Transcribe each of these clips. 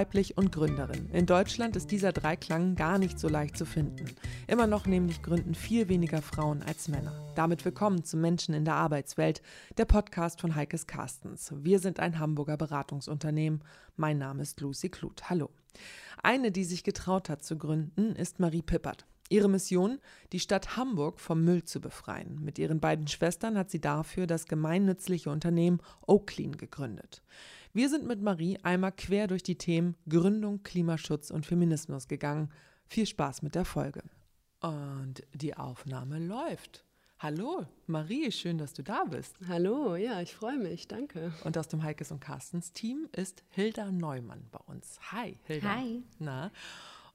Weiblich und Gründerin. In Deutschland ist dieser Dreiklang gar nicht so leicht zu finden. Immer noch nämlich gründen viel weniger Frauen als Männer. Damit willkommen zu Menschen in der Arbeitswelt, der Podcast von Heikes Carstens. Wir sind ein Hamburger Beratungsunternehmen. Mein Name ist Lucy Kluth. Hallo. Eine, die sich getraut hat zu gründen, ist Marie Pippert. Ihre Mission, die Stadt Hamburg vom Müll zu befreien. Mit ihren beiden Schwestern hat sie dafür das gemeinnützliche Unternehmen Oaklean gegründet. Wir sind mit Marie einmal quer durch die Themen Gründung, Klimaschutz und Feminismus gegangen. Viel Spaß mit der Folge. Und die Aufnahme läuft. Hallo, Marie, schön, dass du da bist. Hallo, ja, ich freue mich, danke. Und aus dem Heikes und Carstens Team ist Hilda Neumann bei uns. Hi, Hilda. Hi. Na,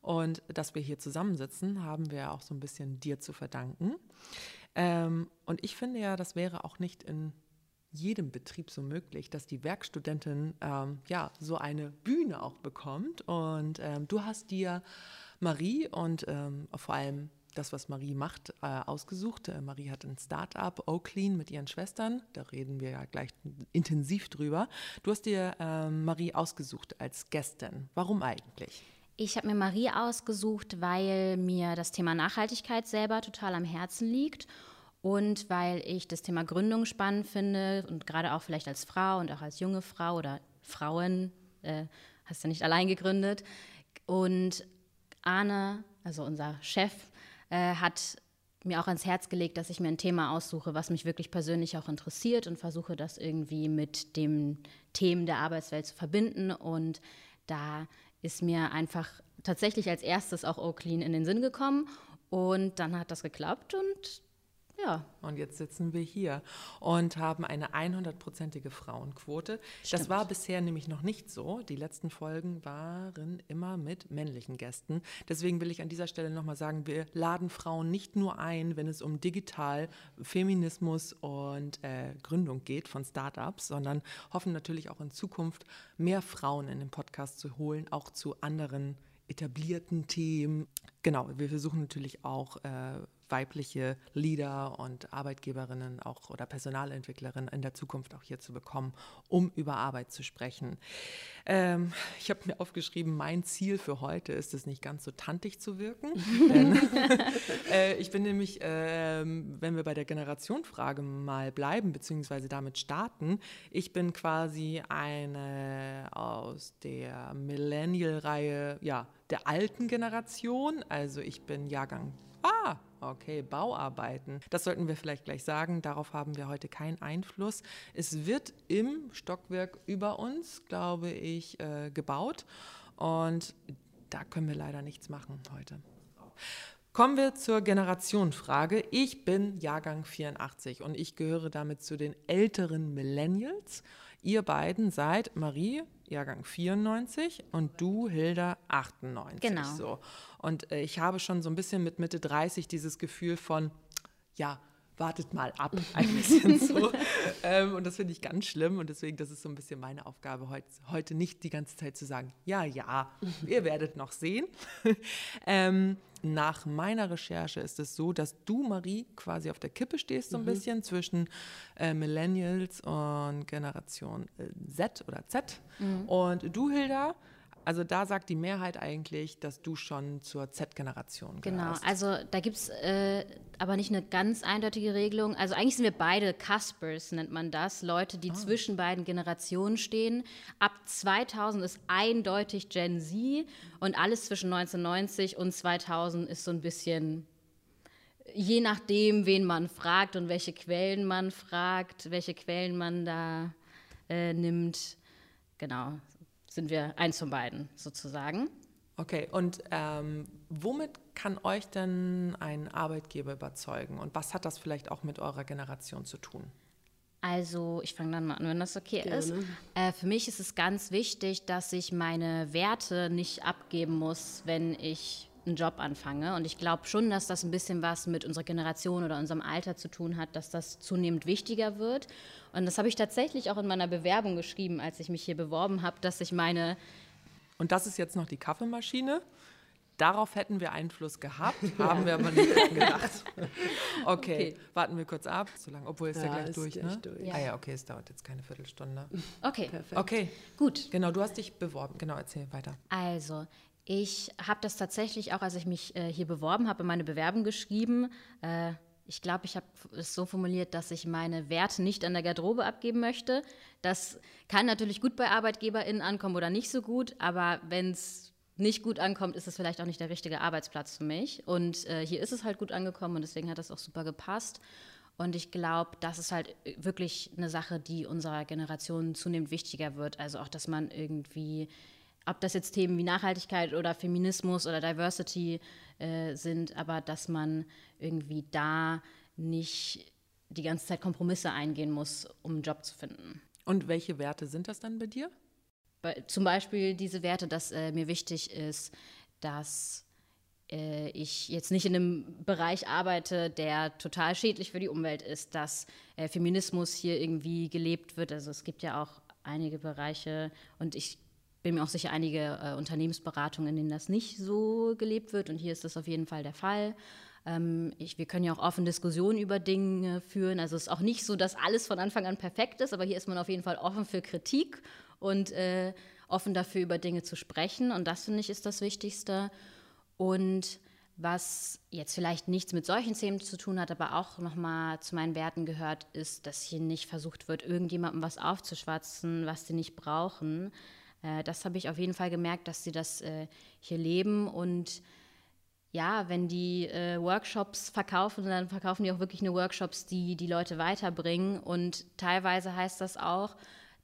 und dass wir hier zusammensitzen, haben wir auch so ein bisschen dir zu verdanken. Ähm, und ich finde ja, das wäre auch nicht in jedem Betrieb so möglich, dass die Werkstudentin ähm, ja so eine Bühne auch bekommt. Und ähm, du hast dir Marie und ähm, vor allem das, was Marie macht, äh, ausgesucht. Äh, Marie hat ein Start-up, Oaklean, mit ihren Schwestern. Da reden wir ja gleich intensiv drüber. Du hast dir ähm, Marie ausgesucht als Gästin. Warum eigentlich? Ich habe mir Marie ausgesucht, weil mir das Thema Nachhaltigkeit selber total am Herzen liegt und weil ich das Thema Gründung spannend finde und gerade auch vielleicht als Frau und auch als junge Frau oder Frauen, äh, hast du ja nicht allein gegründet. Und Arne, also unser Chef, äh, hat mir auch ans Herz gelegt, dass ich mir ein Thema aussuche, was mich wirklich persönlich auch interessiert und versuche das irgendwie mit den Themen der Arbeitswelt zu verbinden. Und da ist mir einfach tatsächlich als erstes auch Oaklean in den Sinn gekommen. Und dann hat das geklappt und ja. Und jetzt sitzen wir hier und haben eine 100-prozentige Frauenquote. Stimmt. Das war bisher nämlich noch nicht so. Die letzten Folgen waren immer mit männlichen Gästen. Deswegen will ich an dieser Stelle nochmal sagen, wir laden Frauen nicht nur ein, wenn es um Digital, Feminismus und äh, Gründung geht von Startups, sondern hoffen natürlich auch in Zukunft mehr Frauen in den Podcast zu holen, auch zu anderen etablierten Themen. Genau, wir versuchen natürlich auch äh, weibliche Leader und Arbeitgeberinnen auch oder Personalentwicklerinnen in der Zukunft auch hier zu bekommen, um über Arbeit zu sprechen. Ähm, ich habe mir aufgeschrieben, mein Ziel für heute ist es nicht ganz so tantig zu wirken. denn, äh, ich bin nämlich, äh, wenn wir bei der Generationfrage mal bleiben, beziehungsweise damit starten, ich bin quasi eine aus der Millennial-Reihe, ja, der alten Generation. Also ich bin Jahrgang Ah, okay, Bauarbeiten. Das sollten wir vielleicht gleich sagen. Darauf haben wir heute keinen Einfluss. Es wird im Stockwerk über uns, glaube ich, äh, gebaut. Und da können wir leider nichts machen heute. Kommen wir zur Generationenfrage. Ich bin Jahrgang 84 und ich gehöre damit zu den älteren Millennials. Ihr beiden seid Marie, Jahrgang 94 und du, Hilda, 98. Genau. So. Und äh, ich habe schon so ein bisschen mit Mitte 30 dieses Gefühl von, ja, wartet mal ab, ein bisschen so. ähm, und das finde ich ganz schlimm und deswegen, das ist so ein bisschen meine Aufgabe heute, heute nicht die ganze Zeit zu sagen, ja, ja, ihr werdet noch sehen. ähm, nach meiner Recherche ist es so, dass du, Marie, quasi auf der Kippe stehst, so ein mhm. bisschen zwischen äh, Millennials und Generation äh, Z oder Z. Mhm. Und du, Hilda, also da sagt die Mehrheit eigentlich, dass du schon zur Z-Generation gehörst. Genau, also da gibt es äh, aber nicht eine ganz eindeutige Regelung. Also eigentlich sind wir beide Cuspers, nennt man das. Leute, die oh. zwischen beiden Generationen stehen. Ab 2000 ist eindeutig Gen Z und alles zwischen 1990 und 2000 ist so ein bisschen je nachdem, wen man fragt und welche Quellen man fragt, welche Quellen man da äh, nimmt. Genau, sind wir eins von beiden sozusagen. Okay, und ähm, womit kann euch denn ein Arbeitgeber überzeugen und was hat das vielleicht auch mit eurer Generation zu tun? Also, ich fange dann mal an, wenn das okay Gerne. ist. Äh, für mich ist es ganz wichtig, dass ich meine Werte nicht abgeben muss, wenn ich einen Job anfange. Und ich glaube schon, dass das ein bisschen was mit unserer Generation oder unserem Alter zu tun hat, dass das zunehmend wichtiger wird. Und das habe ich tatsächlich auch in meiner Bewerbung geschrieben, als ich mich hier beworben habe, dass ich meine. Und das ist jetzt noch die Kaffeemaschine. Darauf hätten wir Einfluss gehabt, haben wir aber nicht gedacht. Okay, okay, warten wir kurz ab, so lange, obwohl es ja, ja gleich durch, gleich ne? Durch. Ja. Ah ja, okay, es dauert jetzt keine Viertelstunde. Okay, perfekt. Okay, gut. Genau, du hast dich beworben. Genau, erzähl weiter. Also, ich habe das tatsächlich auch, als ich mich äh, hier beworben habe, in meine Bewerbung geschrieben. Äh, ich glaube, ich habe es so formuliert, dass ich meine Werte nicht an der Garderobe abgeben möchte. Das kann natürlich gut bei ArbeitgeberInnen ankommen oder nicht so gut, aber wenn es nicht gut ankommt, ist es vielleicht auch nicht der richtige Arbeitsplatz für mich. Und äh, hier ist es halt gut angekommen und deswegen hat das auch super gepasst. Und ich glaube, das ist halt wirklich eine Sache, die unserer Generation zunehmend wichtiger wird. Also auch, dass man irgendwie, ob das jetzt Themen wie Nachhaltigkeit oder Feminismus oder Diversity äh, sind, aber dass man irgendwie da nicht die ganze Zeit Kompromisse eingehen muss, um einen Job zu finden. Und welche Werte sind das dann bei dir? zum Beispiel diese Werte, dass äh, mir wichtig ist, dass äh, ich jetzt nicht in einem Bereich arbeite, der total schädlich für die Umwelt ist, dass äh, Feminismus hier irgendwie gelebt wird. Also es gibt ja auch einige Bereiche und ich bin mir auch sicher einige äh, Unternehmensberatungen, in denen das nicht so gelebt wird und hier ist das auf jeden Fall der Fall. Ähm, ich, wir können ja auch offen Diskussionen über Dinge führen. Also es ist auch nicht so, dass alles von Anfang an perfekt ist, aber hier ist man auf jeden Fall offen für Kritik und äh, offen dafür, über Dinge zu sprechen. Und das finde ich ist das Wichtigste. Und was jetzt vielleicht nichts mit solchen Themen zu tun hat, aber auch nochmal zu meinen Werten gehört, ist, dass hier nicht versucht wird, irgendjemandem was aufzuschwatzen, was sie nicht brauchen. Äh, das habe ich auf jeden Fall gemerkt, dass sie das äh, hier leben und ja, wenn die äh, Workshops verkaufen, dann verkaufen die auch wirklich nur Workshops, die die Leute weiterbringen. Und teilweise heißt das auch,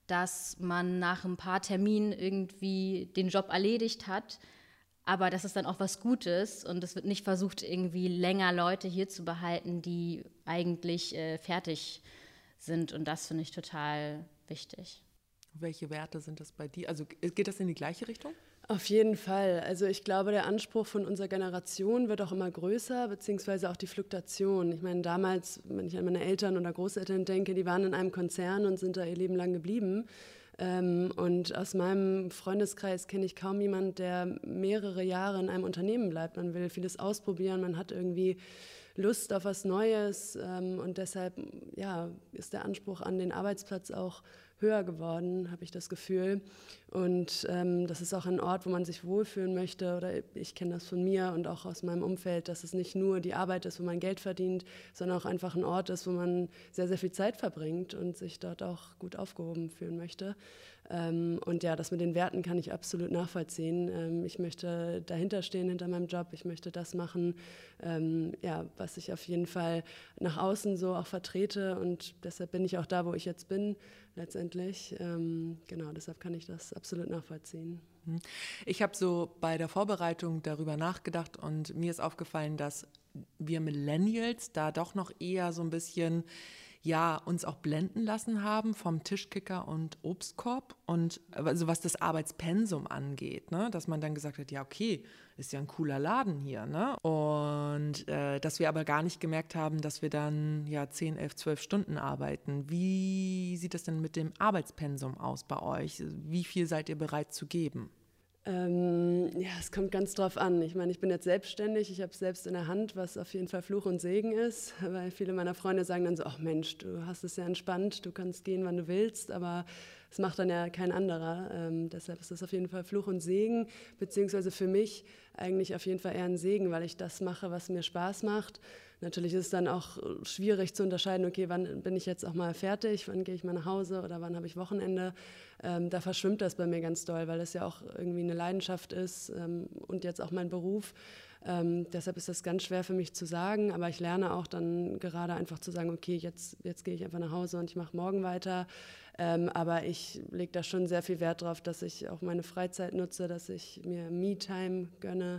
dass man nach ein paar Terminen irgendwie den Job erledigt hat, aber das ist dann auch was Gutes und es wird nicht versucht, irgendwie länger Leute hier zu behalten, die eigentlich äh, fertig sind und das finde ich total wichtig. Welche Werte sind das bei dir? Also geht das in die gleiche Richtung? Auf jeden Fall. Also ich glaube, der Anspruch von unserer Generation wird auch immer größer, beziehungsweise auch die Fluktuation. Ich meine, damals, wenn ich an meine Eltern oder Großeltern denke, die waren in einem Konzern und sind da ihr Leben lang geblieben. Ähm, und aus meinem Freundeskreis kenne ich kaum jemanden, der mehrere Jahre in einem Unternehmen bleibt. Man will vieles ausprobieren, man hat irgendwie Lust auf was Neues ähm, und deshalb ja, ist der Anspruch an den Arbeitsplatz auch höher geworden, habe ich das Gefühl. Und ähm, das ist auch ein Ort, wo man sich wohlfühlen möchte. Oder ich kenne das von mir und auch aus meinem Umfeld, dass es nicht nur die Arbeit ist, wo man Geld verdient, sondern auch einfach ein Ort ist, wo man sehr, sehr viel Zeit verbringt und sich dort auch gut aufgehoben fühlen möchte. Ähm, und ja, das mit den Werten kann ich absolut nachvollziehen. Ähm, ich möchte dahinter stehen, hinter meinem Job. Ich möchte das machen, ähm, ja, was ich auf jeden Fall nach außen so auch vertrete. Und deshalb bin ich auch da, wo ich jetzt bin, letztendlich. genau, deshalb kann ich das absolut nachvollziehen. Mhm. Ich habe so bei der Vorbereitung darüber nachgedacht und mir ist aufgefallen, dass wir Millennials da doch noch eher so ein bisschen ja uns auch blenden lassen haben vom Tischkicker und Obstkorb und also was das Arbeitspensum angeht, ne? dass man dann gesagt hat, ja okay, ist ja ein cooler Laden hier, ne? Und äh, dass wir aber gar nicht gemerkt haben, dass wir dann ja 10, 11, 12 Stunden arbeiten. Wie sieht das denn mit dem Arbeitspensum aus bei euch? Wie viel seid ihr bereit zu geben? Ähm, ja, es kommt ganz drauf an. Ich meine, ich bin jetzt selbstständig, ich habe es selbst in der Hand, was auf jeden Fall Fluch und Segen ist, weil viele meiner Freunde sagen dann so, ach Mensch, du hast es ja entspannt, du kannst gehen, wann du willst, aber es macht dann ja kein anderer. Ähm, deshalb ist das auf jeden Fall Fluch und Segen, beziehungsweise für mich eigentlich auf jeden Fall eher ein Segen, weil ich das mache, was mir Spaß macht. Natürlich ist es dann auch schwierig zu unterscheiden, okay, wann bin ich jetzt auch mal fertig, wann gehe ich mal nach Hause oder wann habe ich Wochenende. Ähm, da verschwimmt das bei mir ganz doll, weil es ja auch irgendwie eine Leidenschaft ist ähm, und jetzt auch mein Beruf. Ähm, deshalb ist das ganz schwer für mich zu sagen, aber ich lerne auch dann gerade einfach zu sagen, okay, jetzt, jetzt gehe ich einfach nach Hause und ich mache morgen weiter. Ähm, aber ich lege da schon sehr viel Wert drauf, dass ich auch meine Freizeit nutze, dass ich mir Me-Time gönne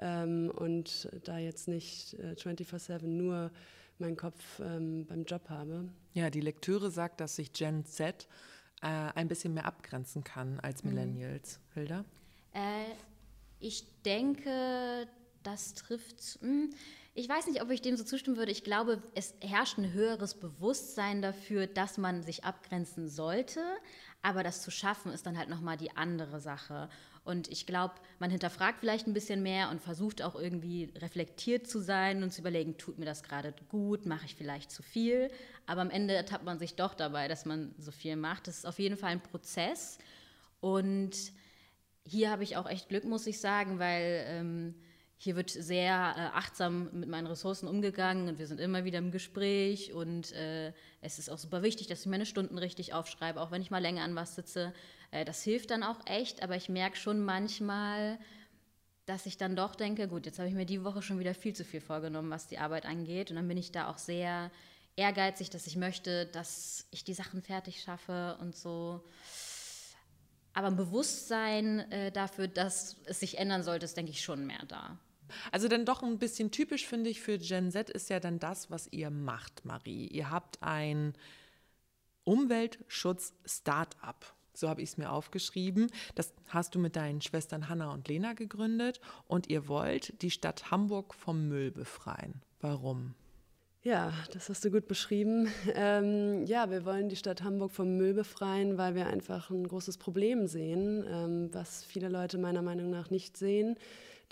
ähm, und da jetzt nicht äh, 24-7 nur meinen Kopf ähm, beim Job habe. Ja, die Lektüre sagt, dass sich Gen Z äh, ein bisschen mehr abgrenzen kann als mhm. Millennials. Mhm. Hilda? Äh, ich denke, das trifft. Hm, ich weiß nicht, ob ich dem so zustimmen würde. Ich glaube, es herrscht ein höheres Bewusstsein dafür, dass man sich abgrenzen sollte. Aber das zu schaffen, ist dann halt nochmal die andere Sache. Und ich glaube, man hinterfragt vielleicht ein bisschen mehr und versucht auch irgendwie reflektiert zu sein und zu überlegen, tut mir das gerade gut, mache ich vielleicht zu viel. Aber am Ende ertappt man sich doch dabei, dass man so viel macht. Das ist auf jeden Fall ein Prozess. Und hier habe ich auch echt Glück, muss ich sagen, weil ähm, hier wird sehr äh, achtsam mit meinen Ressourcen umgegangen und wir sind immer wieder im Gespräch und äh, es ist auch super wichtig, dass ich meine Stunden richtig aufschreibe, auch wenn ich mal länger an was sitze. Äh, das hilft dann auch echt, aber ich merke schon manchmal, dass ich dann doch denke, gut, jetzt habe ich mir die Woche schon wieder viel zu viel vorgenommen, was die Arbeit angeht und dann bin ich da auch sehr ehrgeizig, dass ich möchte, dass ich die Sachen fertig schaffe und so. Aber ein Bewusstsein äh, dafür, dass es sich ändern sollte, ist, denke ich, schon mehr da. Also dann doch ein bisschen typisch, finde ich, für Gen Z ist ja dann das, was ihr macht, Marie. Ihr habt ein Umweltschutz-Startup. So habe ich es mir aufgeschrieben. Das hast du mit deinen Schwestern Hanna und Lena gegründet und ihr wollt die Stadt Hamburg vom Müll befreien. Warum? Ja, das hast du gut beschrieben. Ähm, ja, wir wollen die Stadt Hamburg vom Müll befreien, weil wir einfach ein großes Problem sehen, ähm, was viele Leute meiner Meinung nach nicht sehen.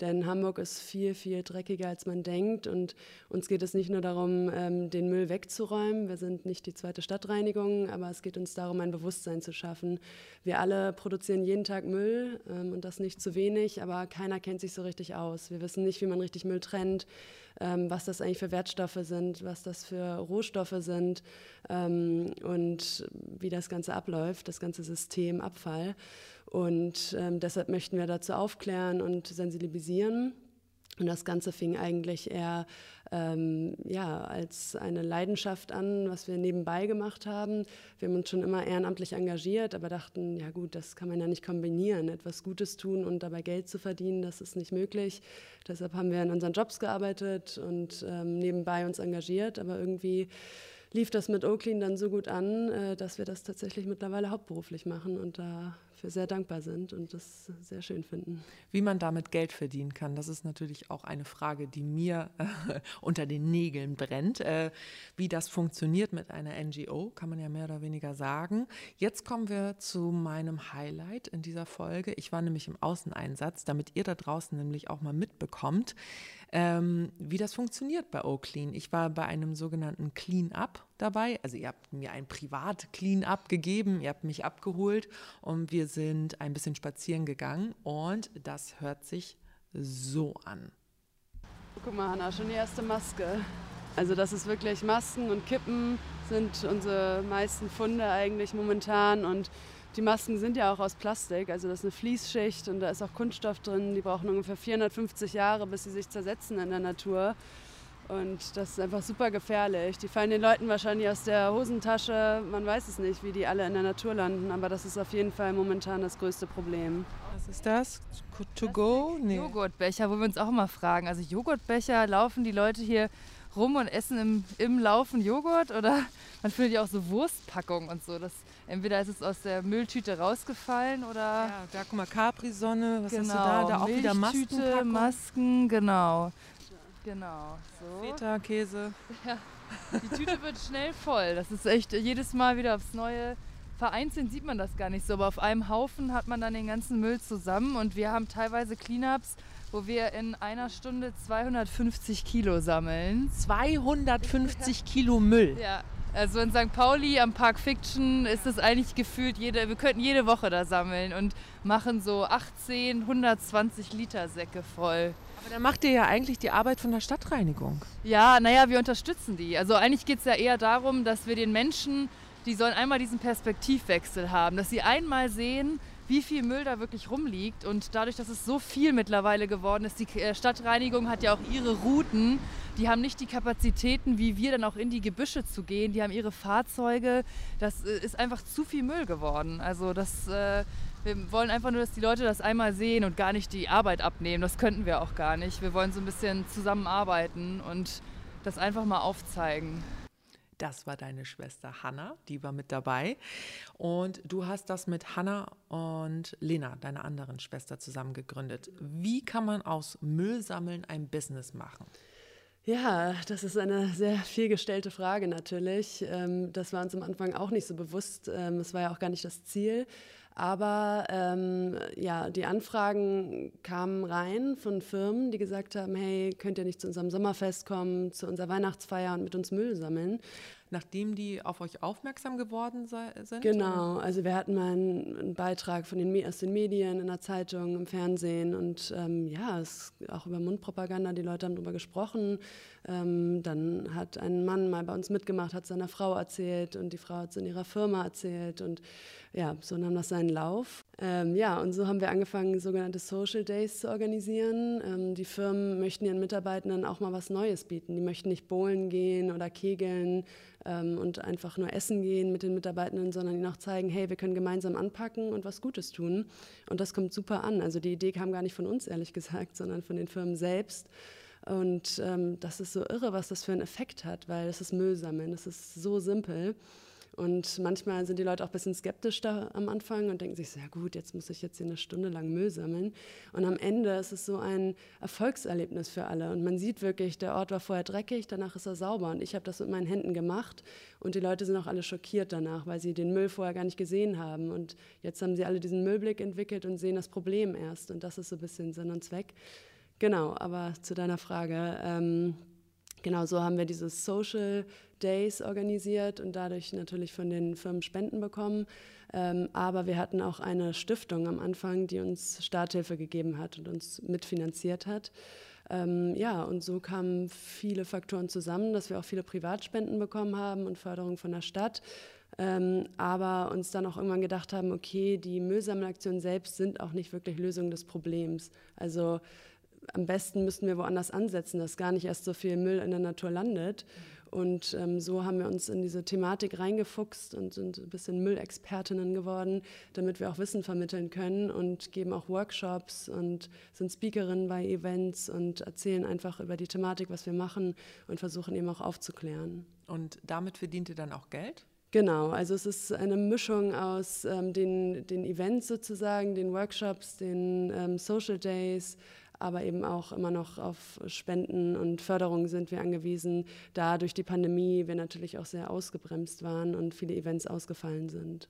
Denn Hamburg ist viel, viel dreckiger, als man denkt. Und uns geht es nicht nur darum, ähm, den Müll wegzuräumen. Wir sind nicht die zweite Stadtreinigung, aber es geht uns darum, ein Bewusstsein zu schaffen. Wir alle produzieren jeden Tag Müll ähm, und das nicht zu wenig, aber keiner kennt sich so richtig aus. Wir wissen nicht, wie man richtig Müll trennt, ähm, was das eigentlich für Wertstoffe sind, was das für Rohstoffe sind und wie das Ganze abläuft, das ganze System Abfall. Und ähm, deshalb möchten wir dazu aufklären und sensibilisieren. Und das Ganze fing eigentlich eher ähm, ja, als eine Leidenschaft an, was wir nebenbei gemacht haben. Wir haben uns schon immer ehrenamtlich engagiert, aber dachten, ja gut, das kann man ja nicht kombinieren. Etwas Gutes tun und dabei Geld zu verdienen, das ist nicht möglich. Deshalb haben wir in unseren Jobs gearbeitet und ähm, nebenbei uns engagiert, aber irgendwie lief das mit Oakley dann so gut an, äh, dass wir das tatsächlich mittlerweile hauptberuflich machen und da für sehr dankbar sind und das sehr schön finden. Wie man damit Geld verdienen kann, das ist natürlich auch eine Frage, die mir äh, unter den Nägeln brennt. Äh, wie das funktioniert mit einer NGO, kann man ja mehr oder weniger sagen. Jetzt kommen wir zu meinem Highlight in dieser Folge. Ich war nämlich im Außeneinsatz, damit ihr da draußen nämlich auch mal mitbekommt, ähm, wie das funktioniert bei OClean. Ich war bei einem sogenannten Clean-Up dabei. Also ihr habt mir ein Privat-Clean-Up gegeben, ihr habt mich abgeholt und wir sind ein bisschen spazieren gegangen und das hört sich so an. Guck mal, Hanna, schon die erste Maske. Also das ist wirklich Masken und Kippen sind unsere meisten Funde eigentlich momentan und die Masken sind ja auch aus Plastik, also das ist eine Fließschicht und da ist auch Kunststoff drin. Die brauchen ungefähr 450 Jahre, bis sie sich zersetzen in der Natur. Und das ist einfach super gefährlich. Die fallen den Leuten wahrscheinlich aus der Hosentasche. Man weiß es nicht, wie die alle in der Natur landen, aber das ist auf jeden Fall momentan das größte Problem. Was ist das? To go? Nee. Joghurtbecher, wo wir uns auch immer fragen. Also Joghurtbecher laufen die Leute hier rum und essen im, im Laufen Joghurt oder man findet ja auch so Wurstpackungen und so. Das, entweder ist es aus der Mülltüte rausgefallen oder. Ja, da guck mal, Capri-Sonne, was genau, hast du da? Da auch wieder Masken. Masken, genau. Genau. So. Feta-Käse. Ja. Die Tüte wird schnell voll. Das ist echt jedes Mal wieder aufs Neue. Vereinzelt sieht man das gar nicht so, aber auf einem Haufen hat man dann den ganzen Müll zusammen und wir haben teilweise Cleanups, wo wir in einer Stunde 250 Kilo sammeln. 250 Kilo Müll? Ja, also in St. Pauli am Park Fiction ist es eigentlich gefühlt, jede, wir könnten jede Woche da sammeln und machen so 18, 120 Liter Säcke voll. Aber dann macht ihr ja eigentlich die Arbeit von der Stadtreinigung. Ja, naja, wir unterstützen die. Also eigentlich geht es ja eher darum, dass wir den Menschen, die sollen einmal diesen Perspektivwechsel haben, dass sie einmal sehen, wie viel Müll da wirklich rumliegt. Und dadurch, dass es so viel mittlerweile geworden ist, die äh, Stadtreinigung hat ja auch ihre Routen. Die haben nicht die Kapazitäten, wie wir dann auch in die Gebüsche zu gehen. Die haben ihre Fahrzeuge. Das äh, ist einfach zu viel Müll geworden. Also das, äh, wir wollen einfach nur, dass die Leute das einmal sehen und gar nicht die Arbeit abnehmen. Das könnten wir auch gar nicht. Wir wollen so ein bisschen zusammenarbeiten und das einfach mal aufzeigen. Das war deine Schwester Hanna, die war mit dabei. Und du hast das mit Hanna und Lena, deiner anderen Schwester, zusammen gegründet. Wie kann man aus Müllsammeln ein Business machen? Ja, das ist eine sehr vielgestellte Frage natürlich. Ähm, das war uns am Anfang auch nicht so bewusst. Ähm, es war ja auch gar nicht das Ziel. Aber ähm, ja, die Anfragen kamen rein von Firmen, die gesagt haben, hey, könnt ihr nicht zu unserem Sommerfest kommen, zu unserer Weihnachtsfeier und mit uns Müll sammeln nachdem die auf euch aufmerksam geworden sind? Genau, also wir hatten mal einen, einen Beitrag von den, aus den Medien, in der Zeitung, im Fernsehen und ähm, ja, es auch über Mundpropaganda, die Leute haben darüber gesprochen. Ähm, dann hat ein Mann mal bei uns mitgemacht, hat seiner Frau erzählt und die Frau hat es in ihrer Firma erzählt und ja, so nahm das seinen Lauf. Ähm, ja, und so haben wir angefangen, sogenannte Social Days zu organisieren. Ähm, die Firmen möchten ihren Mitarbeitenden auch mal was Neues bieten. Die möchten nicht bowlen gehen oder kegeln ähm, und einfach nur essen gehen mit den Mitarbeitenden, sondern ihnen auch zeigen, hey, wir können gemeinsam anpacken und was Gutes tun. Und das kommt super an. Also die Idee kam gar nicht von uns, ehrlich gesagt, sondern von den Firmen selbst. Und ähm, das ist so irre, was das für einen Effekt hat, weil es ist Müll sammeln, es ist so simpel. Und manchmal sind die Leute auch ein bisschen skeptisch da am Anfang und denken sich, sehr gut, jetzt muss ich jetzt hier eine Stunde lang Müll sammeln. Und am Ende ist es so ein Erfolgserlebnis für alle. Und man sieht wirklich, der Ort war vorher dreckig, danach ist er sauber. Und ich habe das mit meinen Händen gemacht. Und die Leute sind auch alle schockiert danach, weil sie den Müll vorher gar nicht gesehen haben. Und jetzt haben sie alle diesen Müllblick entwickelt und sehen das Problem erst. Und das ist so ein bisschen Sinn und Zweck. Genau, aber zu deiner Frage. Ähm, genau so haben wir dieses Social Days organisiert und dadurch natürlich von den Firmen Spenden bekommen. Ähm, aber wir hatten auch eine Stiftung am Anfang, die uns Starthilfe gegeben hat und uns mitfinanziert hat. Ähm, ja, und so kamen viele Faktoren zusammen, dass wir auch viele Privatspenden bekommen haben und Förderung von der Stadt. Ähm, aber uns dann auch irgendwann gedacht haben, okay, die Müllsammelaktionen selbst sind auch nicht wirklich Lösung des Problems. Also am besten müssten wir woanders ansetzen, dass gar nicht erst so viel Müll in der Natur landet. Und ähm, so haben wir uns in diese Thematik reingefuchst und sind ein bisschen Müllexpertinnen geworden, damit wir auch Wissen vermitteln können und geben auch Workshops und sind Speakerinnen bei Events und erzählen einfach über die Thematik, was wir machen und versuchen eben auch aufzuklären. Und damit verdient ihr dann auch Geld? Genau, also es ist eine Mischung aus ähm, den, den Events sozusagen, den Workshops, den ähm, Social Days, aber eben auch immer noch auf Spenden und Förderung sind wir angewiesen, da durch die Pandemie wir natürlich auch sehr ausgebremst waren und viele Events ausgefallen sind.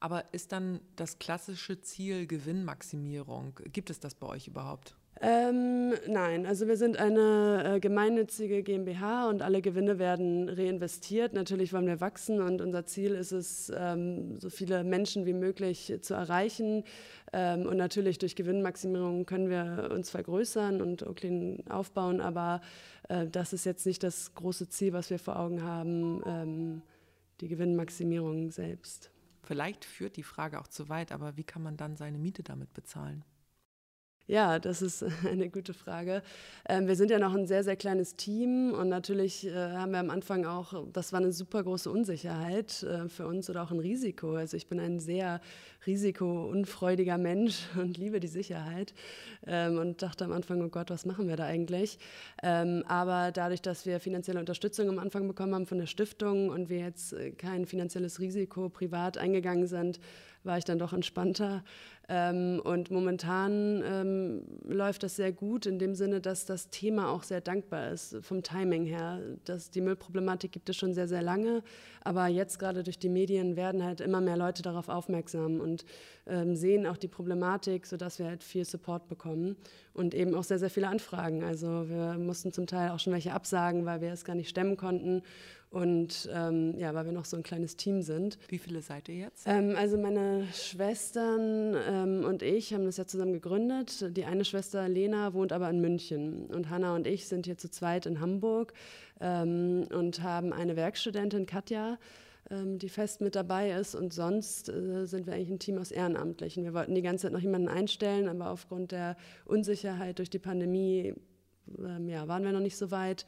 Aber ist dann das klassische Ziel Gewinnmaximierung? Gibt es das bei euch überhaupt? Ähm, nein, also wir sind eine äh, gemeinnützige GmbH und alle Gewinne werden reinvestiert. Natürlich wollen wir wachsen und unser Ziel ist es, ähm, so viele Menschen wie möglich zu erreichen. Ähm, und natürlich durch Gewinnmaximierung können wir uns vergrößern und Oakley aufbauen, aber äh, das ist jetzt nicht das große Ziel, was wir vor Augen haben, ähm, die Gewinnmaximierung selbst. Vielleicht führt die Frage auch zu weit, aber wie kann man dann seine Miete damit bezahlen? Ja, das ist eine gute Frage. Ähm, wir sind ja noch ein sehr, sehr kleines Team und natürlich äh, haben wir am Anfang auch, das war eine super große Unsicherheit äh, für uns oder auch ein Risiko. Also ich bin ein sehr risikounfreudiger Mensch und liebe die Sicherheit ähm, und dachte am Anfang, oh Gott, was machen wir da eigentlich? Ähm, aber dadurch, dass wir finanzielle Unterstützung am Anfang bekommen haben von der Stiftung und wir jetzt äh, kein finanzielles Risiko privat eingegangen sind, war ich dann doch entspannter. Ähm, und momentan ähm, läuft das sehr gut in dem Sinne, dass das Thema auch sehr dankbar ist vom Timing her. Das, die Müllproblematik gibt es schon sehr, sehr lange, aber jetzt gerade durch die Medien werden halt immer mehr Leute darauf aufmerksam und ähm, sehen auch die Problematik, sodass wir halt viel Support bekommen und eben auch sehr, sehr viele Anfragen. Also wir mussten zum Teil auch schon welche absagen, weil wir es gar nicht stemmen konnten. Und ähm, ja, weil wir noch so ein kleines Team sind. Wie viele seid ihr jetzt? Ähm, also meine Schwestern ähm, und ich haben das ja zusammen gegründet. Die eine Schwester Lena wohnt aber in München und Hanna und ich sind hier zu zweit in Hamburg ähm, und haben eine Werkstudentin Katja ähm, die fest mit dabei ist. Und sonst äh, sind wir eigentlich ein Team aus Ehrenamtlichen. Wir wollten die ganze Zeit noch jemanden einstellen, aber aufgrund der Unsicherheit durch die Pandemie ähm, ja, waren wir noch nicht so weit.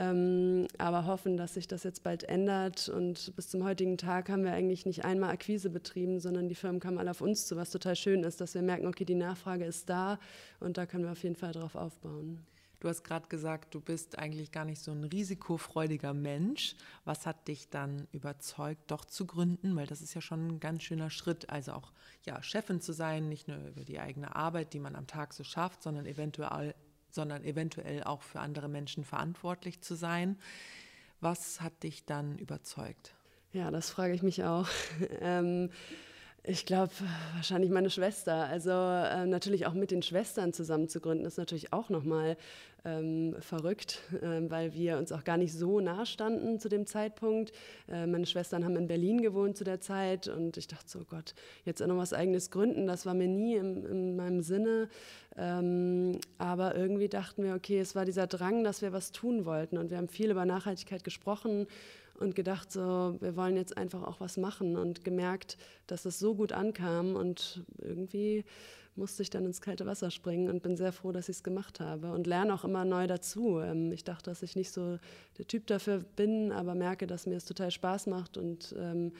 Ähm, aber hoffen, dass sich das jetzt bald ändert. Und bis zum heutigen Tag haben wir eigentlich nicht einmal Akquise betrieben, sondern die Firmen kamen alle auf uns zu, was total schön ist, dass wir merken, okay, die Nachfrage ist da und da können wir auf jeden Fall drauf aufbauen. Du hast gerade gesagt, du bist eigentlich gar nicht so ein risikofreudiger Mensch. Was hat dich dann überzeugt, doch zu gründen? Weil das ist ja schon ein ganz schöner Schritt, also auch ja, Chefin zu sein, nicht nur über die eigene Arbeit, die man am Tag so schafft, sondern eventuell, sondern eventuell auch für andere Menschen verantwortlich zu sein. Was hat dich dann überzeugt? Ja, das frage ich mich auch. ähm, ich glaube, wahrscheinlich meine Schwester. Also äh, natürlich auch mit den Schwestern zusammen zu gründen, ist natürlich auch nochmal ähm, verrückt, äh, weil wir uns auch gar nicht so nah standen zu dem Zeitpunkt. Äh, meine Schwestern haben in Berlin gewohnt zu der Zeit und ich dachte so, Gott, jetzt auch noch was eigenes gründen, das war mir nie im, in meinem Sinne. Ähm, aber irgendwie dachten wir, okay, es war dieser Drang, dass wir was tun wollten und wir haben viel über Nachhaltigkeit gesprochen und gedacht, so, wir wollen jetzt einfach auch was machen und gemerkt, dass es so gut ankam und irgendwie musste ich dann ins kalte Wasser springen und bin sehr froh, dass ich es gemacht habe und lerne auch immer neu dazu. Ähm, ich dachte, dass ich nicht so der Typ dafür bin, aber merke, dass mir es total Spaß macht und ähm,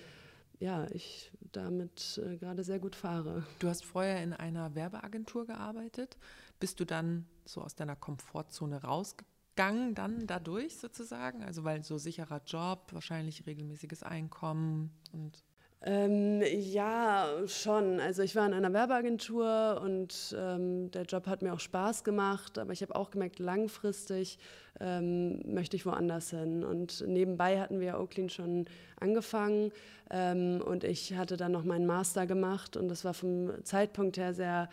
ja, ich damit äh, gerade sehr gut fahre. Du hast vorher in einer Werbeagentur gearbeitet. Bist du dann so aus deiner Komfortzone rausgekommen? Gang dann dadurch sozusagen? Also weil so sicherer Job, wahrscheinlich regelmäßiges Einkommen und ähm, ja, schon. Also ich war in einer Werbeagentur und ähm, der Job hat mir auch Spaß gemacht, aber ich habe auch gemerkt, langfristig ähm, möchte ich woanders hin. Und nebenbei hatten wir Oakland schon angefangen ähm, und ich hatte dann noch meinen Master gemacht und das war vom Zeitpunkt her sehr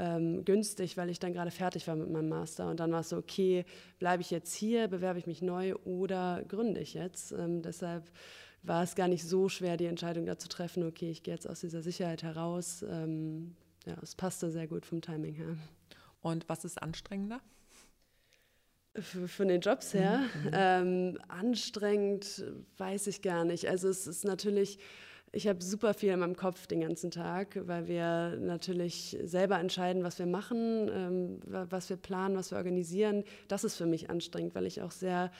ähm, günstig, weil ich dann gerade fertig war mit meinem Master. Und dann war es so, okay, bleibe ich jetzt hier, bewerbe ich mich neu oder gründe ich jetzt? Ähm, deshalb war es gar nicht so schwer, die Entscheidung da zu treffen, okay, ich gehe jetzt aus dieser Sicherheit heraus. Ähm, ja, es passte sehr gut vom Timing her. Und was ist anstrengender? Von den Jobs her. Mhm. mhm. Ähm, anstrengend weiß ich gar nicht. Also es ist natürlich ich habe super viel in meinem Kopf den ganzen Tag, weil wir natürlich selber entscheiden, was wir machen, ähm, was wir planen, was wir organisieren. Das ist für mich anstrengend, weil ich auch sehr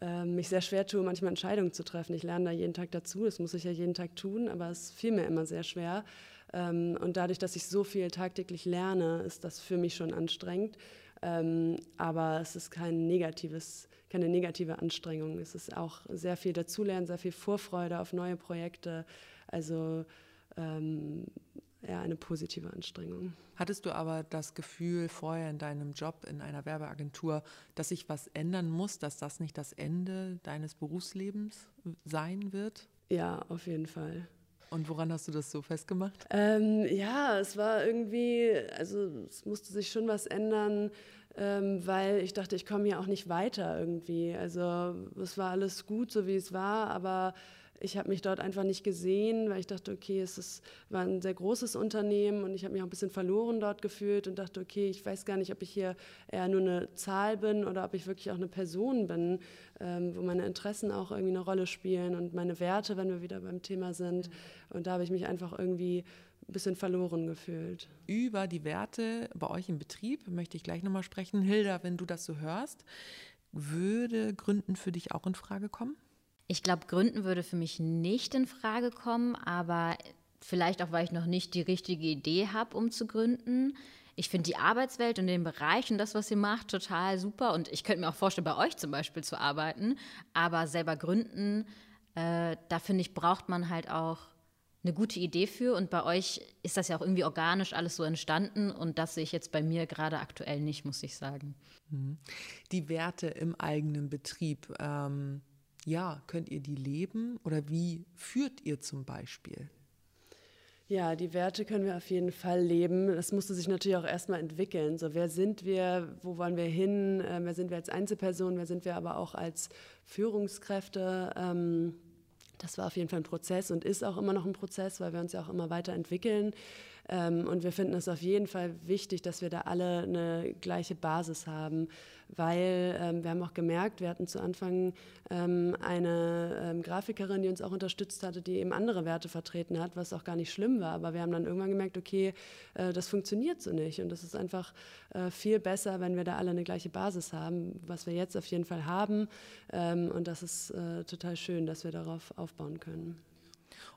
äh, mich sehr schwer tue, manchmal Entscheidungen zu treffen. Ich lerne da jeden Tag dazu, das muss ich ja jeden Tag tun, aber es fiel mir immer sehr schwer. Ähm, und dadurch, dass ich so viel tagtäglich lerne, ist das für mich schon anstrengend. Ähm, aber es ist kein negatives, keine negative Anstrengung. Es ist auch sehr viel dazulernen, sehr viel Vorfreude auf neue Projekte. Also ähm, eher eine positive Anstrengung. Hattest du aber das Gefühl vorher in deinem Job in einer Werbeagentur, dass sich was ändern muss, dass das nicht das Ende deines Berufslebens sein wird? Ja, auf jeden Fall. Und woran hast du das so festgemacht? Ähm, ja, es war irgendwie, also es musste sich schon was ändern, ähm, weil ich dachte, ich komme hier auch nicht weiter irgendwie. Also es war alles gut, so wie es war, aber ich habe mich dort einfach nicht gesehen, weil ich dachte, okay, es ist, war ein sehr großes Unternehmen und ich habe mich auch ein bisschen verloren dort gefühlt und dachte, okay, ich weiß gar nicht, ob ich hier eher nur eine Zahl bin oder ob ich wirklich auch eine Person bin, ähm, wo meine Interessen auch irgendwie eine Rolle spielen und meine Werte, wenn wir wieder beim Thema sind. Und da habe ich mich einfach irgendwie ein bisschen verloren gefühlt. Über die Werte bei euch im Betrieb möchte ich gleich nochmal sprechen. Hilda, wenn du das so hörst, würde Gründen für dich auch in Frage kommen? Ich glaube, Gründen würde für mich nicht in Frage kommen, aber vielleicht auch, weil ich noch nicht die richtige Idee habe, um zu gründen. Ich finde die Arbeitswelt und den Bereich und das, was ihr macht, total super. Und ich könnte mir auch vorstellen, bei euch zum Beispiel zu arbeiten. Aber selber gründen, äh, da finde ich, braucht man halt auch eine gute Idee für. Und bei euch ist das ja auch irgendwie organisch alles so entstanden. Und das sehe ich jetzt bei mir gerade aktuell nicht, muss ich sagen. Mhm. Die Werte im eigenen Betrieb. Ähm ja, könnt ihr die leben oder wie führt ihr zum Beispiel? Ja, die Werte können wir auf jeden Fall leben. Das musste sich natürlich auch erstmal entwickeln. So, wer sind wir? Wo wollen wir hin? Ähm, wer sind wir als Einzelperson? Wer sind wir aber auch als Führungskräfte? Ähm, das war auf jeden Fall ein Prozess und ist auch immer noch ein Prozess, weil wir uns ja auch immer weiterentwickeln. Ähm, und wir finden es auf jeden Fall wichtig, dass wir da alle eine gleiche Basis haben, weil ähm, wir haben auch gemerkt, wir hatten zu Anfang ähm, eine Grafikerin, die uns auch unterstützt hatte, die eben andere Werte vertreten hat, was auch gar nicht schlimm war. Aber wir haben dann irgendwann gemerkt, okay, äh, das funktioniert so nicht. Und das ist einfach äh, viel besser, wenn wir da alle eine gleiche Basis haben, was wir jetzt auf jeden Fall haben. und das ist äh, total schön, dass wir darauf aufbauen können.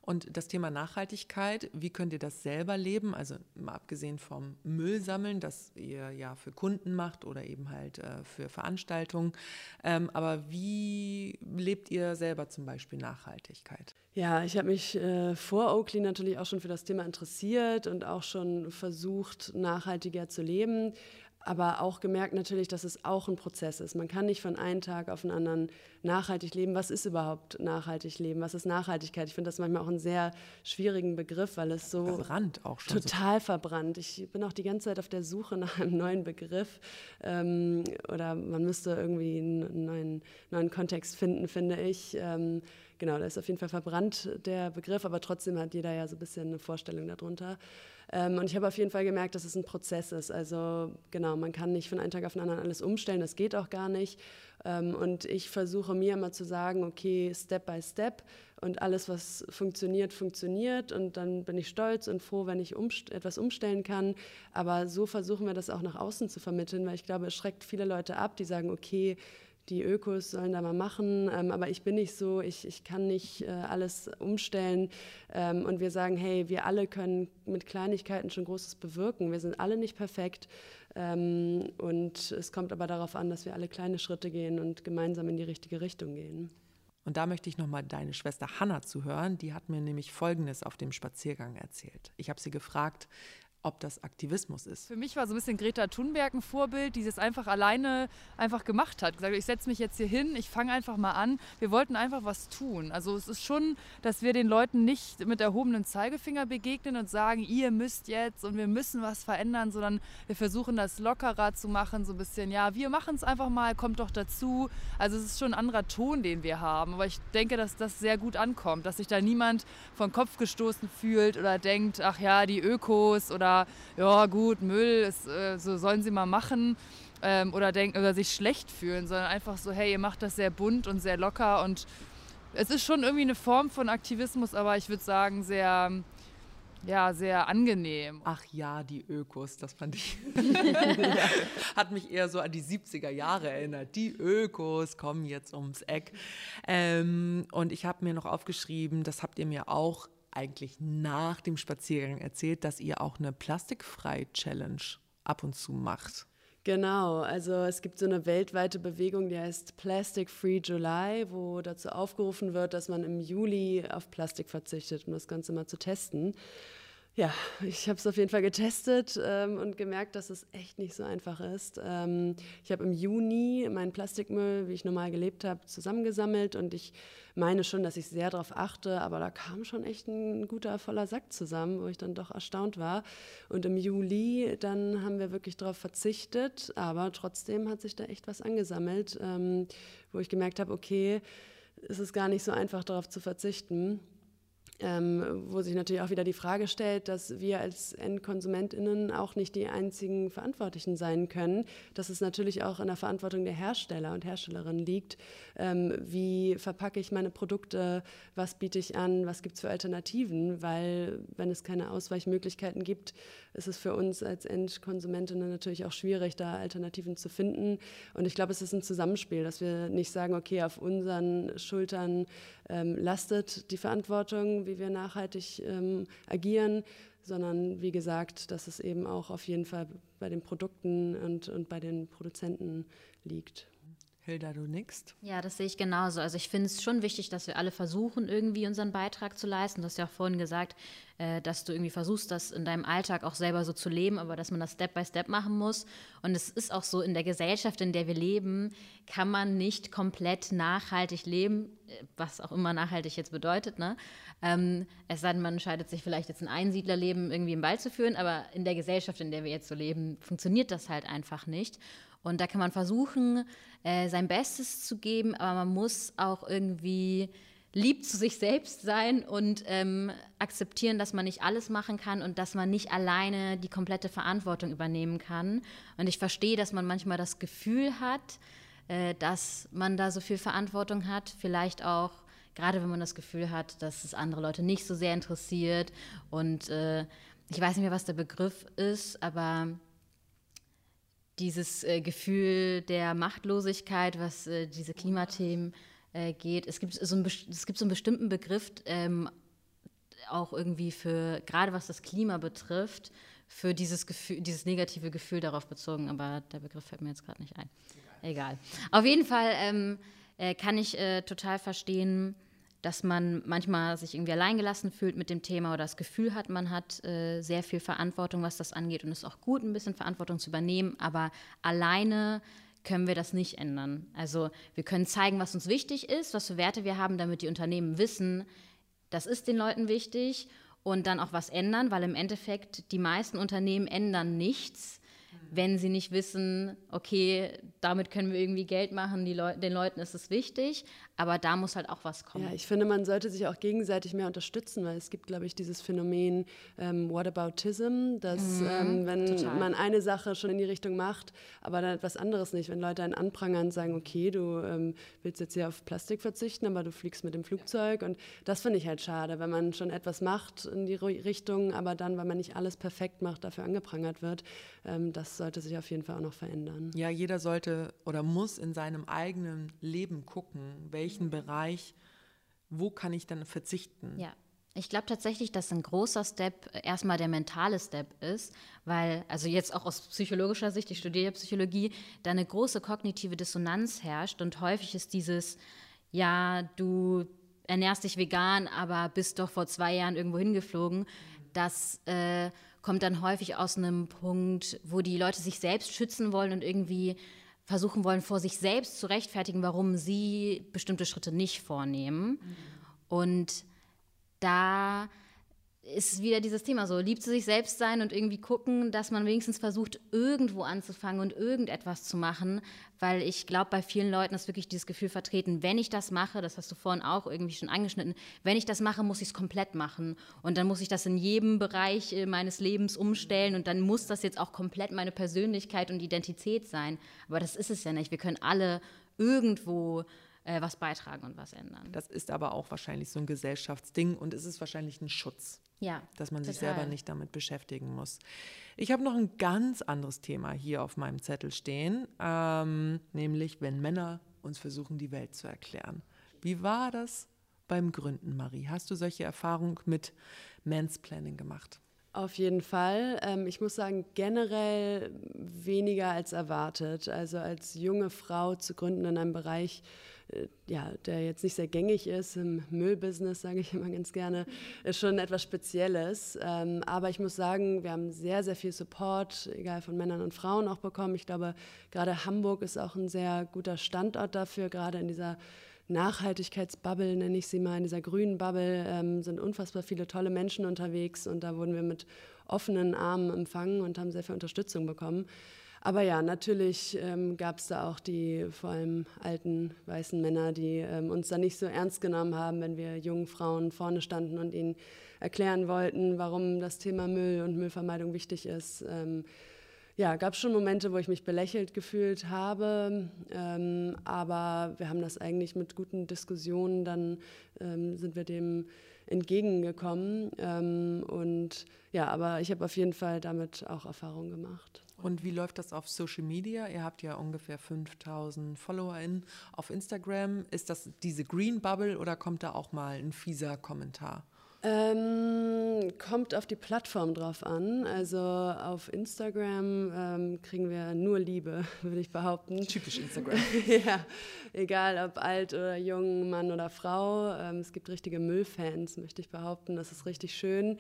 Und das Thema Nachhaltigkeit, wie könnt ihr das selber leben? Also mal abgesehen vom Müll sammeln, das ihr ja für Kunden macht oder eben halt äh, für Veranstaltungen. Ähm, aber wie lebt ihr selber zum Beispiel Nachhaltigkeit? Ja, ich habe mich äh, vor Oakley natürlich auch schon für das Thema interessiert und auch schon versucht, nachhaltiger zu leben aber auch gemerkt natürlich, dass es auch ein Prozess ist. Man kann nicht von einem Tag auf den anderen nachhaltig leben. Was ist überhaupt nachhaltig leben? Was ist Nachhaltigkeit? Ich finde das manchmal auch einen sehr schwierigen Begriff, weil es so verbrannt auch schon total so. verbrannt. Ich bin auch die ganze Zeit auf der Suche nach einem neuen Begriff ähm, oder man müsste irgendwie einen neuen, neuen Kontext finden, finde ich. Ähm, genau, da ist auf jeden Fall verbrannt der Begriff, aber trotzdem hat jeder ja so ein bisschen eine Vorstellung darunter. Ähm, und ich habe auf jeden Fall gemerkt, dass es ein Prozess ist. Also genau, man kann nicht von einem Tag auf den anderen alles umstellen, das geht auch gar nicht. Ähm, und ich versuche mir immer zu sagen, okay, Step by Step und alles, was funktioniert, funktioniert. Und dann bin ich stolz und froh, wenn ich umst etwas umstellen kann. Aber so versuchen wir das auch nach außen zu vermitteln, weil ich glaube, es schreckt viele Leute ab, die sagen, okay, die Ökos sollen da mal machen, ähm, aber ich bin nicht so, ich, ich kann nicht äh, alles umstellen. Ähm, und wir sagen, hey, wir alle können mit Kleinigkeiten schon Großes bewirken. Wir sind alle nicht perfekt. Ähm, und es kommt aber darauf an, dass wir alle kleine Schritte gehen und gemeinsam in die richtige Richtung gehen. Und da möchte ich nochmal deine Schwester Hanna zuhören. Die hat mir nämlich Folgendes auf dem Spaziergang erzählt. Ich habe sie gefragt, ob das Aktivismus ist. Für mich war so ein bisschen Greta Thunberg ein Vorbild, die das einfach alleine einfach gemacht hat. Gesagt, ich setze mich jetzt hier hin, ich fange einfach mal an. Wir wollten einfach was tun. Also es ist schon, dass wir den Leuten nicht mit erhobenem Zeigefinger begegnen und sagen, ihr müsst jetzt und wir müssen was verändern, sondern wir versuchen das lockerer zu machen, so ein bisschen, ja, wir machen es einfach mal, kommt doch dazu. Also es ist schon ein anderer Ton, den wir haben. Aber ich denke, dass das sehr gut ankommt, dass sich da niemand vom Kopf gestoßen fühlt oder denkt, ach ja, die Ökos oder ja gut, Müll, ist, äh, so sollen sie mal machen ähm, oder, denken, oder sich schlecht fühlen, sondern einfach so, hey, ihr macht das sehr bunt und sehr locker und es ist schon irgendwie eine Form von Aktivismus, aber ich würde sagen, sehr, ja, sehr angenehm. Ach ja, die Ökos, das fand ich. Hat mich eher so an die 70er Jahre erinnert. Die Ökos kommen jetzt ums Eck. Ähm, und ich habe mir noch aufgeschrieben, das habt ihr mir auch eigentlich nach dem Spaziergang erzählt, dass ihr auch eine Plastikfrei-Challenge ab und zu macht. Genau, also es gibt so eine weltweite Bewegung, die heißt Plastic Free July, wo dazu aufgerufen wird, dass man im Juli auf Plastik verzichtet, um das Ganze mal zu testen. Ja, ich habe es auf jeden Fall getestet ähm, und gemerkt, dass es echt nicht so einfach ist. Ähm, ich habe im Juni meinen Plastikmüll, wie ich normal gelebt habe, zusammengesammelt und ich meine schon, dass ich sehr darauf achte, aber da kam schon echt ein guter voller Sack zusammen, wo ich dann doch erstaunt war. Und im Juli, dann haben wir wirklich darauf verzichtet, aber trotzdem hat sich da echt was angesammelt, ähm, wo ich gemerkt habe, okay, es ist gar nicht so einfach darauf zu verzichten. Ähm, wo sich natürlich auch wieder die Frage stellt, dass wir als EndkonsumentInnen auch nicht die einzigen Verantwortlichen sein können, dass es natürlich auch in der Verantwortung der Hersteller und Herstellerinnen liegt. Ähm, wie verpacke ich meine Produkte? Was biete ich an? Was gibt es für Alternativen? Weil, wenn es keine Ausweichmöglichkeiten gibt, ist es für uns als Endkonsumentinnen natürlich auch schwierig, da Alternativen zu finden. Und ich glaube, es ist ein Zusammenspiel, dass wir nicht sagen, okay, auf unseren Schultern ähm, lastet die Verantwortung, wie wir nachhaltig ähm, agieren, sondern wie gesagt, dass es eben auch auf jeden Fall bei den Produkten und, und bei den Produzenten liegt. Hilda, du nickst? Ja, das sehe ich genauso. Also ich finde es schon wichtig, dass wir alle versuchen, irgendwie unseren Beitrag zu leisten. Du hast ja auch vorhin gesagt, äh, dass du irgendwie versuchst, das in deinem Alltag auch selber so zu leben, aber dass man das Step by Step machen muss. Und es ist auch so, in der Gesellschaft, in der wir leben, kann man nicht komplett nachhaltig leben, äh, was auch immer nachhaltig jetzt bedeutet. Ne? Ähm, es sei denn, man entscheidet sich vielleicht jetzt ein Einsiedlerleben irgendwie im Wald zu führen, aber in der Gesellschaft, in der wir jetzt so leben, funktioniert das halt einfach nicht. Und da kann man versuchen, äh, sein Bestes zu geben, aber man muss auch irgendwie lieb zu sich selbst sein und ähm, akzeptieren, dass man nicht alles machen kann und dass man nicht alleine die komplette Verantwortung übernehmen kann. Und ich verstehe, dass man manchmal das Gefühl hat, äh, dass man da so viel Verantwortung hat, vielleicht auch gerade wenn man das Gefühl hat, dass es andere Leute nicht so sehr interessiert. Und äh, ich weiß nicht mehr, was der Begriff ist, aber dieses äh, Gefühl der Machtlosigkeit, was äh, diese Klimathemen äh, geht. Es gibt, so einen, es gibt so einen bestimmten Begriff, ähm, auch irgendwie für, gerade was das Klima betrifft, für dieses Gefühl, dieses negative Gefühl darauf bezogen, aber der Begriff fällt mir jetzt gerade nicht ein. Egal. Egal. Auf jeden Fall ähm, äh, kann ich äh, total verstehen, dass man manchmal sich irgendwie alleingelassen fühlt mit dem Thema oder das Gefühl hat, man hat äh, sehr viel Verantwortung, was das angeht und es ist auch gut, ein bisschen Verantwortung zu übernehmen, aber alleine können wir das nicht ändern. Also wir können zeigen, was uns wichtig ist, was für Werte wir haben, damit die Unternehmen wissen, das ist den Leuten wichtig und dann auch was ändern, weil im Endeffekt die meisten Unternehmen ändern nichts, wenn sie nicht wissen, okay, damit können wir irgendwie Geld machen, Leu den Leuten ist es wichtig, aber da muss halt auch was kommen. Ja, ich finde, man sollte sich auch gegenseitig mehr unterstützen, weil es gibt, glaube ich, dieses Phänomen ähm, Whataboutism, dass mhm, ähm, wenn total. man eine Sache schon in die Richtung macht, aber dann etwas anderes nicht, wenn Leute einen anprangern und sagen, okay, du ähm, willst jetzt hier auf Plastik verzichten, aber du fliegst mit dem Flugzeug und das finde ich halt schade, wenn man schon etwas macht in die Richtung, aber dann, weil man nicht alles perfekt macht, dafür angeprangert wird, ähm, das sollte sich auf jeden Fall auch noch verändern. Ja, jeder sollte oder muss in seinem eigenen Leben gucken, welchen Bereich, wo kann ich dann verzichten. Ja. Ich glaube tatsächlich, dass ein großer Step erstmal der mentale Step ist, weil, also jetzt auch aus psychologischer Sicht, ich studiere Psychologie, da eine große kognitive Dissonanz herrscht und häufig ist dieses, ja, du ernährst dich vegan, aber bist doch vor zwei Jahren irgendwo hingeflogen, das äh, kommt dann häufig aus einem Punkt, wo die Leute sich selbst schützen wollen und irgendwie versuchen wollen, vor sich selbst zu rechtfertigen, warum sie bestimmte Schritte nicht vornehmen. Mhm. Und da ist wieder dieses Thema so, lieb zu sich selbst sein und irgendwie gucken, dass man wenigstens versucht, irgendwo anzufangen und irgendetwas zu machen, weil ich glaube, bei vielen Leuten ist wirklich dieses Gefühl vertreten, wenn ich das mache, das hast du vorhin auch irgendwie schon angeschnitten, wenn ich das mache, muss ich es komplett machen und dann muss ich das in jedem Bereich äh, meines Lebens umstellen und dann muss das jetzt auch komplett meine Persönlichkeit und Identität sein. Aber das ist es ja nicht. Wir können alle irgendwo äh, was beitragen und was ändern. Das ist aber auch wahrscheinlich so ein Gesellschaftsding und es ist wahrscheinlich ein Schutz. Ja, dass man total. sich selber nicht damit beschäftigen muss. Ich habe noch ein ganz anderes Thema hier auf meinem Zettel stehen, ähm, nämlich wenn Männer uns versuchen, die Welt zu erklären. Wie war das beim Gründen, Marie? Hast du solche Erfahrungen mit Mansplaining gemacht? Auf jeden Fall. Ähm, ich muss sagen, generell weniger als erwartet. Also als junge Frau zu gründen in einem Bereich, ja, der jetzt nicht sehr gängig ist, im Müllbusiness, sage ich immer ganz gerne, ist schon etwas Spezielles. Ähm, aber ich muss sagen, wir haben sehr, sehr viel Support, egal von Männern und Frauen auch bekommen. Ich glaube, gerade Hamburg ist auch ein sehr guter Standort dafür, gerade in dieser Nachhaltigkeitsbubble, nenne ich sie mal, in dieser grünen Bubble ähm, sind unfassbar viele tolle Menschen unterwegs und da wurden wir mit offenen Armen empfangen und haben sehr viel Unterstützung bekommen. Aber ja, natürlich ähm, gab es da auch die vor allem alten weißen Männer, die ähm, uns da nicht so ernst genommen haben, wenn wir jungen Frauen vorne standen und ihnen erklären wollten, warum das Thema Müll und Müllvermeidung wichtig ist. Ähm, ja, gab es schon Momente, wo ich mich belächelt gefühlt habe, ähm, aber wir haben das eigentlich mit guten Diskussionen, dann ähm, sind wir dem entgegengekommen. Ähm, und ja, aber ich habe auf jeden Fall damit auch Erfahrungen gemacht. Und wie läuft das auf Social Media? Ihr habt ja ungefähr 5000 FollowerInnen auf Instagram. Ist das diese Green Bubble oder kommt da auch mal ein fieser Kommentar? Ähm, kommt auf die Plattform drauf an. Also auf Instagram ähm, kriegen wir nur Liebe, würde ich behaupten. Typisch Instagram. ja, egal ob alt oder jung, Mann oder Frau. Ähm, es gibt richtige Müllfans, möchte ich behaupten. Das ist richtig schön.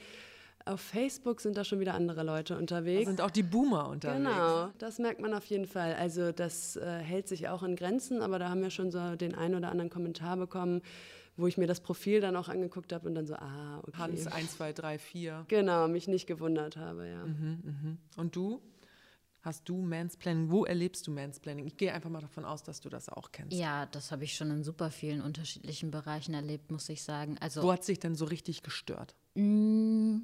Auf Facebook sind da schon wieder andere Leute unterwegs. Da sind auch die Boomer unterwegs. Genau, das merkt man auf jeden Fall. Also das äh, hält sich auch in Grenzen, aber da haben wir schon so den einen oder anderen Kommentar bekommen, wo ich mir das Profil dann auch angeguckt habe und dann so, ah, okay. Hans 1, 2, 3, 4. Genau, mich nicht gewundert habe, ja. Mhm, mh. Und du? Hast du Mansplaining? Wo erlebst du Mansplaining? Ich gehe einfach mal davon aus, dass du das auch kennst. Ja, das habe ich schon in super vielen unterschiedlichen Bereichen erlebt, muss ich sagen. Also, Wo hat sich denn so richtig gestört? Mh, mm,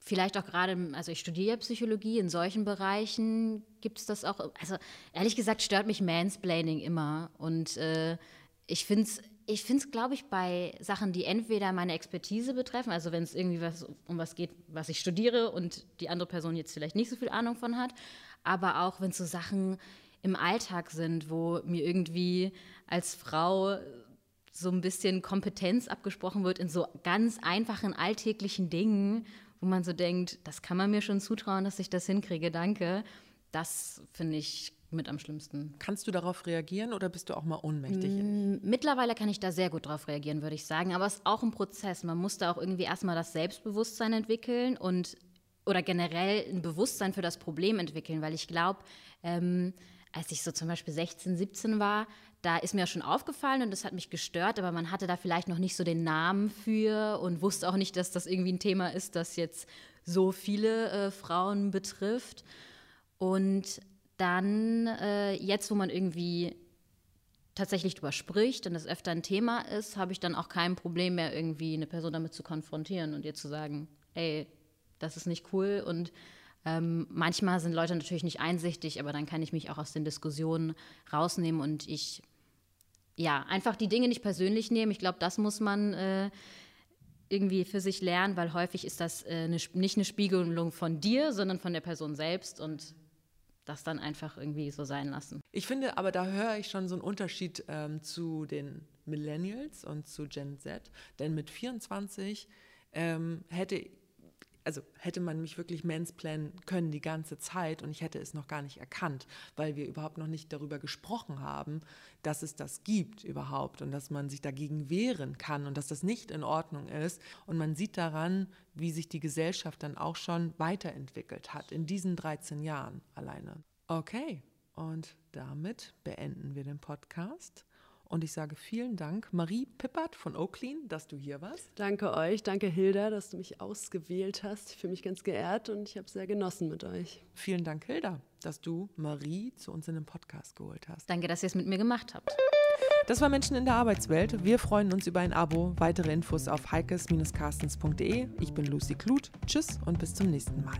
vielleicht auch gerade, also ich studiere Psychologie, in solchen Bereichen gibt es das auch. Also ehrlich gesagt stört mich Mansplaining immer. Und äh, ich finde es, ich finde glaube ich, bei Sachen, die entweder meine Expertise betreffen, also wenn es irgendwie was, um was geht, was ich studiere und die andere Person jetzt vielleicht nicht so viel Ahnung von hat, aber auch wenn es so Sachen im Alltag sind, wo mir irgendwie als Frau so ein bisschen Kompetenz abgesprochen wird in so ganz einfachen alltäglichen Dingen, wo man so denkt, das kann man mir schon zutrauen, dass ich das hinkriege, danke. Das finde ich mit am schlimmsten. Kannst du darauf reagieren oder bist du auch mal ohnmächtig? Mittlerweile kann ich da sehr gut darauf reagieren, würde ich sagen. Aber es ist auch ein Prozess. Man muss da auch irgendwie erstmal das Selbstbewusstsein entwickeln und oder generell ein Bewusstsein für das Problem entwickeln, weil ich glaube, ähm, als ich so zum Beispiel 16, 17 war, da ist mir schon aufgefallen und das hat mich gestört, aber man hatte da vielleicht noch nicht so den Namen für und wusste auch nicht, dass das irgendwie ein Thema ist, das jetzt so viele äh, Frauen betrifft. Und dann, äh, jetzt, wo man irgendwie tatsächlich drüber spricht und das öfter ein Thema ist, habe ich dann auch kein Problem mehr, irgendwie eine Person damit zu konfrontieren und ihr zu sagen, ey, das ist nicht cool und ähm, manchmal sind Leute natürlich nicht einsichtig, aber dann kann ich mich auch aus den Diskussionen rausnehmen und ich, ja, einfach die Dinge nicht persönlich nehmen. Ich glaube, das muss man äh, irgendwie für sich lernen, weil häufig ist das äh, eine, nicht eine Spiegelung von dir, sondern von der Person selbst und das dann einfach irgendwie so sein lassen. Ich finde, aber da höre ich schon so einen Unterschied ähm, zu den Millennials und zu Gen Z, denn mit 24 ähm, hätte also hätte man mich wirklich mansplainen können die ganze Zeit und ich hätte es noch gar nicht erkannt, weil wir überhaupt noch nicht darüber gesprochen haben, dass es das gibt überhaupt und dass man sich dagegen wehren kann und dass das nicht in Ordnung ist. Und man sieht daran, wie sich die Gesellschaft dann auch schon weiterentwickelt hat in diesen 13 Jahren alleine. Okay, und damit beenden wir den Podcast. Und ich sage vielen Dank, Marie Pippert von Oaklean, dass du hier warst. Danke euch, danke Hilda, dass du mich ausgewählt hast. Ich fühle mich ganz geehrt und ich habe es sehr genossen mit euch. Vielen Dank, Hilda, dass du Marie zu uns in den Podcast geholt hast. Danke, dass ihr es mit mir gemacht habt. Das war Menschen in der Arbeitswelt. Wir freuen uns über ein Abo. Weitere Infos auf heikes-carstens.de. Ich bin Lucy Kluth. Tschüss und bis zum nächsten Mal.